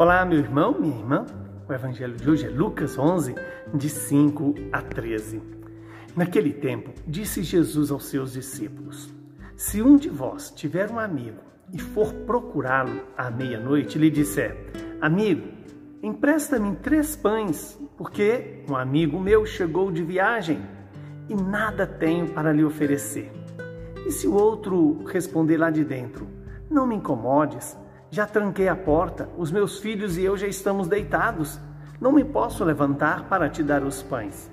Olá, meu irmão, minha irmã. O evangelho de hoje é Lucas 11, de 5 a 13. Naquele tempo, disse Jesus aos seus discípulos: Se um de vós tiver um amigo e for procurá-lo à meia-noite, lhe disser: Amigo, empresta-me três pães, porque um amigo meu chegou de viagem e nada tenho para lhe oferecer. E se o outro responder lá de dentro: Não me incomodes, já tranquei a porta, os meus filhos e eu já estamos deitados. Não me posso levantar para te dar os pães.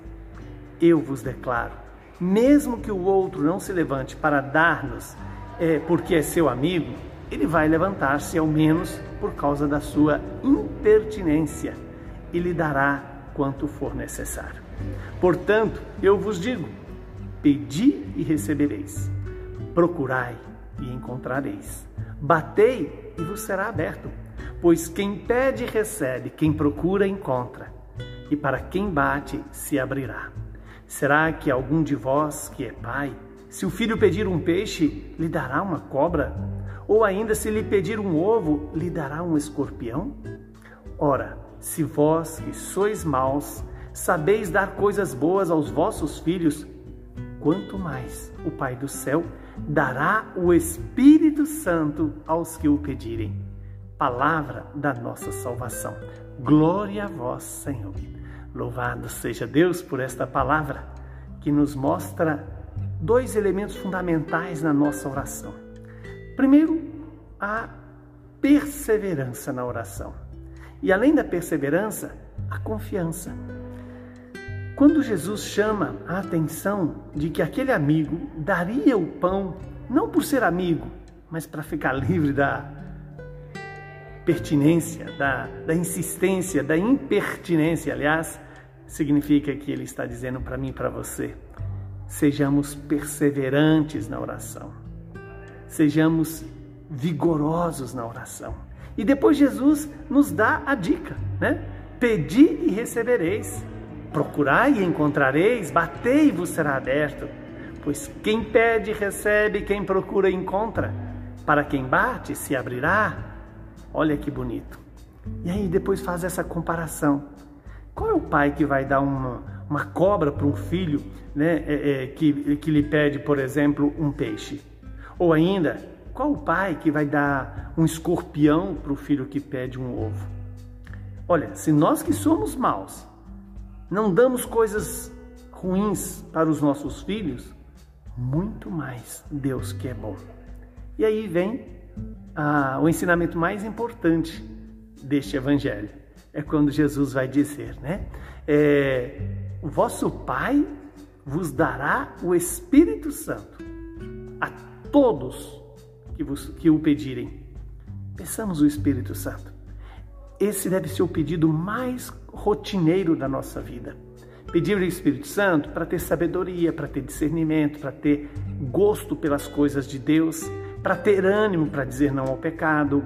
Eu vos declaro, mesmo que o outro não se levante para dar-nos, é, porque é seu amigo, ele vai levantar-se ao menos por causa da sua impertinência e lhe dará quanto for necessário. Portanto, eu vos digo: pedi e recebereis, procurai e encontrareis. Batei e vos será aberto. Pois quem pede, recebe, quem procura, encontra. E para quem bate, se abrirá. Será que algum de vós, que é pai, se o filho pedir um peixe, lhe dará uma cobra? Ou ainda, se lhe pedir um ovo, lhe dará um escorpião? Ora, se vós, que sois maus, sabeis dar coisas boas aos vossos filhos, quanto mais o Pai do céu dará o Espírito Santo aos que o pedirem. Palavra da nossa salvação. Glória a vós, Senhor. Louvado seja Deus por esta palavra que nos mostra dois elementos fundamentais na nossa oração. Primeiro, a perseverança na oração. E além da perseverança, a confiança. Quando Jesus chama a atenção de que aquele amigo daria o pão, não por ser amigo, mas para ficar livre da pertinência, da, da insistência, da impertinência, aliás, significa que ele está dizendo para mim e para você: sejamos perseverantes na oração, sejamos vigorosos na oração. E depois Jesus nos dá a dica, né? Pedi e recebereis. Procurai e encontrareis, batei e vos será aberto. Pois quem pede, recebe, quem procura, encontra. Para quem bate, se abrirá. Olha que bonito. E aí depois faz essa comparação. Qual é o pai que vai dar uma, uma cobra para um filho né, é, é, que, que lhe pede, por exemplo, um peixe? Ou ainda, qual o pai que vai dar um escorpião para o filho que pede um ovo? Olha, se nós que somos maus não damos coisas ruins para os nossos filhos, muito mais Deus que é bom. E aí vem ah, o ensinamento mais importante deste evangelho. É quando Jesus vai dizer, né? É, o vosso Pai vos dará o Espírito Santo a todos que, vos, que o pedirem. Peçamos o Espírito Santo. Esse deve ser o pedido mais rotineiro da nossa vida. Pedir o Espírito Santo para ter sabedoria, para ter discernimento, para ter gosto pelas coisas de Deus, para ter ânimo para dizer não ao pecado.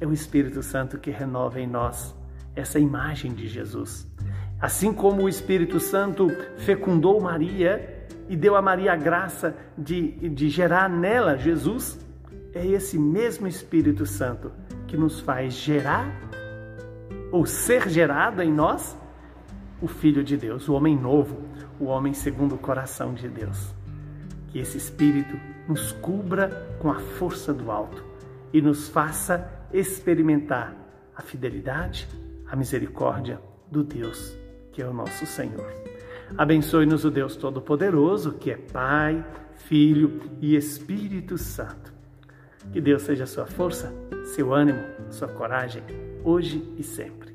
É o Espírito Santo que renova em nós essa imagem de Jesus. Assim como o Espírito Santo fecundou Maria e deu a Maria a graça de, de gerar nela Jesus, é esse mesmo Espírito Santo que nos faz gerar ou ser gerado em nós o Filho de Deus, o homem novo, o homem segundo o coração de Deus. Que esse Espírito nos cubra com a força do alto e nos faça experimentar a fidelidade, a misericórdia do Deus que é o nosso Senhor. Abençoe-nos o Deus Todo-Poderoso, que é Pai, Filho e Espírito Santo. Que Deus seja sua força, seu ânimo, sua coragem hoje e sempre.